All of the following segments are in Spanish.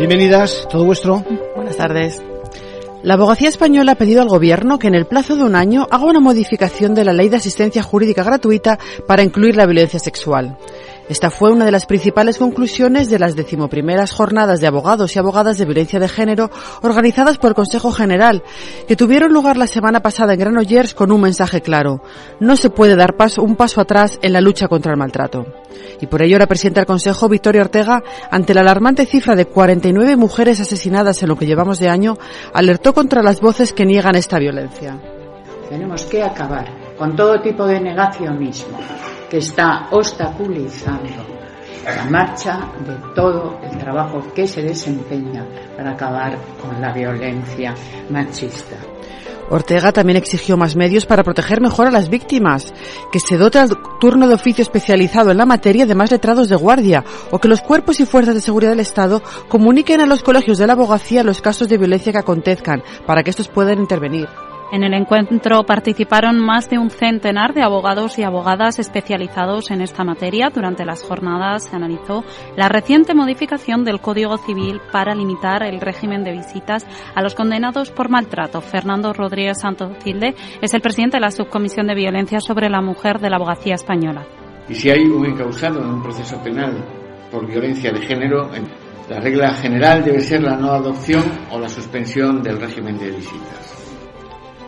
Bienvenidas, todo vuestro. Buenas tardes. La abogacía española ha pedido al Gobierno que en el plazo de un año haga una modificación de la ley de asistencia jurídica gratuita para incluir la violencia sexual. Esta fue una de las principales conclusiones de las decimoprimeras jornadas de abogados y abogadas de violencia de género organizadas por el Consejo General, que tuvieron lugar la semana pasada en Granollers con un mensaje claro. No se puede dar paso, un paso atrás en la lucha contra el maltrato. Y por ello la presidenta del Consejo, Victoria Ortega, ante la alarmante cifra de 49 mujeres asesinadas en lo que llevamos de año, alertó contra las voces que niegan esta violencia. Tenemos que acabar con todo tipo de negacionismo que está obstaculizando la marcha de todo el trabajo que se desempeña para acabar con la violencia machista. Ortega también exigió más medios para proteger mejor a las víctimas, que se dote al turno de oficio especializado en la materia de más letrados de guardia, o que los cuerpos y fuerzas de seguridad del Estado comuniquen a los colegios de la abogacía los casos de violencia que acontezcan, para que estos puedan intervenir. En el encuentro participaron más de un centenar de abogados y abogadas especializados en esta materia. Durante las jornadas se analizó la reciente modificación del Código Civil para limitar el régimen de visitas a los condenados por maltrato. Fernando Rodríguez Santocilde es el presidente de la Subcomisión de Violencia sobre la Mujer de la Abogacía Española. Y si hay un encausado en un proceso penal por violencia de género, la regla general debe ser la no adopción o la suspensión del régimen de visitas.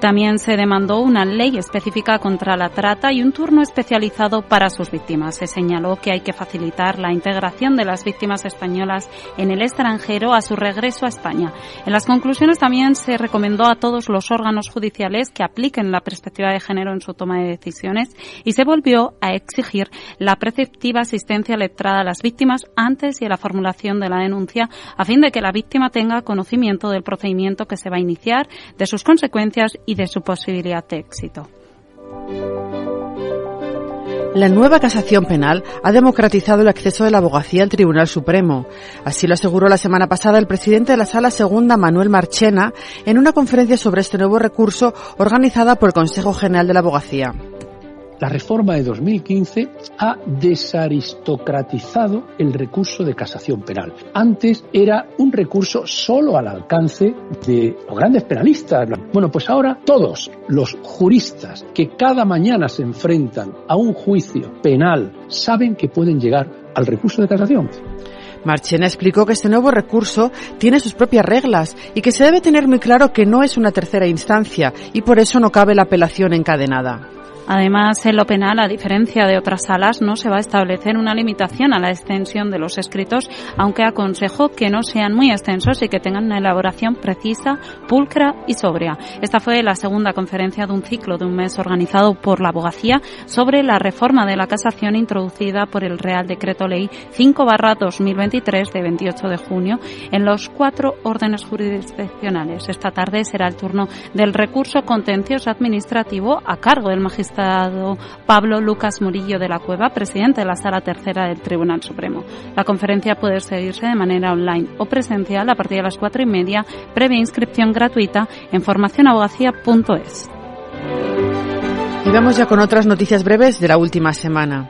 También se demandó una ley específica contra la trata y un turno especializado para sus víctimas. Se señaló que hay que facilitar la integración de las víctimas españolas en el extranjero a su regreso a España. En las conclusiones también se recomendó a todos los órganos judiciales que apliquen la perspectiva de género en su toma de decisiones y se volvió a exigir la preceptiva asistencia letrada a las víctimas antes y en la formulación de la denuncia a fin de que la víctima tenga conocimiento del procedimiento que se va a iniciar, de sus consecuencias y de su posibilidad de éxito. La nueva casación penal ha democratizado el acceso de la abogacía al Tribunal Supremo. Así lo aseguró la semana pasada el presidente de la Sala Segunda, Manuel Marchena, en una conferencia sobre este nuevo recurso organizada por el Consejo General de la Abogacía. La reforma de 2015 ha desaristocratizado el recurso de casación penal. Antes era un recurso solo al alcance de los grandes penalistas. Bueno, pues ahora todos los juristas que cada mañana se enfrentan a un juicio penal saben que pueden llegar al recurso de casación. Marchena explicó que este nuevo recurso tiene sus propias reglas y que se debe tener muy claro que no es una tercera instancia y por eso no cabe la apelación encadenada. Además, en lo penal, a diferencia de otras salas, no se va a establecer una limitación a la extensión de los escritos, aunque aconsejo que no sean muy extensos y que tengan una elaboración precisa, pulcra y sobria. Esta fue la segunda conferencia de un ciclo de un mes organizado por la abogacía sobre la reforma de la casación introducida por el Real Decreto Ley 5-2023 de 28 de junio en los cuatro órdenes jurisdiccionales. Esta tarde será el turno del recurso contencioso administrativo a cargo del magistrado Pablo Lucas Murillo de la Cueva, presidente de la Sala Tercera del Tribunal Supremo. La conferencia puede seguirse de manera online o presencial a partir de las cuatro y media, previa inscripción gratuita en formacionabogacía.es. Y vamos ya con otras noticias breves de la última semana.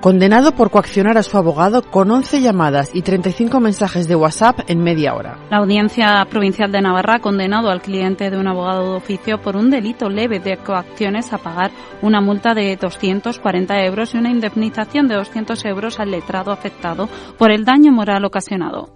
Condenado por coaccionar a su abogado con 11 llamadas y 35 mensajes de WhatsApp en media hora. La Audiencia Provincial de Navarra ha condenado al cliente de un abogado de oficio por un delito leve de coacciones a pagar una multa de 240 euros y una indemnización de 200 euros al letrado afectado por el daño moral ocasionado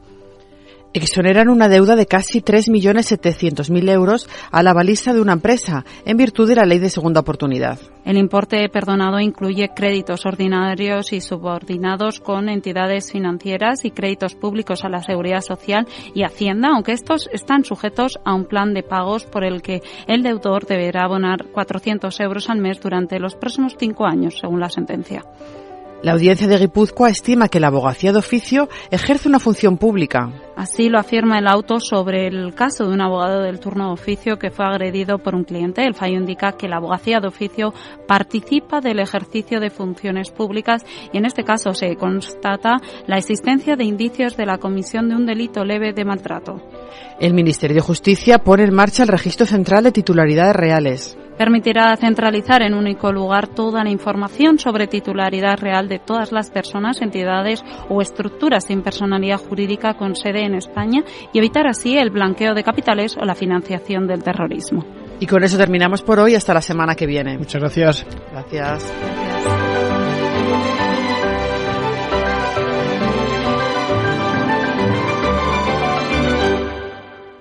exoneran una deuda de casi 3.700.000 euros a la balista de una empresa en virtud de la ley de segunda oportunidad. El importe perdonado incluye créditos ordinarios y subordinados con entidades financieras y créditos públicos a la seguridad social y Hacienda, aunque estos están sujetos a un plan de pagos por el que el deudor deberá abonar 400 euros al mes durante los próximos cinco años, según la sentencia. La audiencia de Guipúzcoa estima que la abogacía de oficio ejerce una función pública. Así lo afirma el auto sobre el caso de un abogado del turno de oficio que fue agredido por un cliente. El fallo indica que la abogacía de oficio participa del ejercicio de funciones públicas y en este caso se constata la existencia de indicios de la comisión de un delito leve de maltrato. El Ministerio de Justicia pone en marcha el Registro Central de Titularidades Reales. Permitirá centralizar en un único lugar toda la información sobre titularidad real de todas las personas, entidades o estructuras sin personalidad jurídica con sede en España y evitar así el blanqueo de capitales o la financiación del terrorismo. Y con eso terminamos por hoy. Hasta la semana que viene. Muchas gracias. Gracias. Gracias.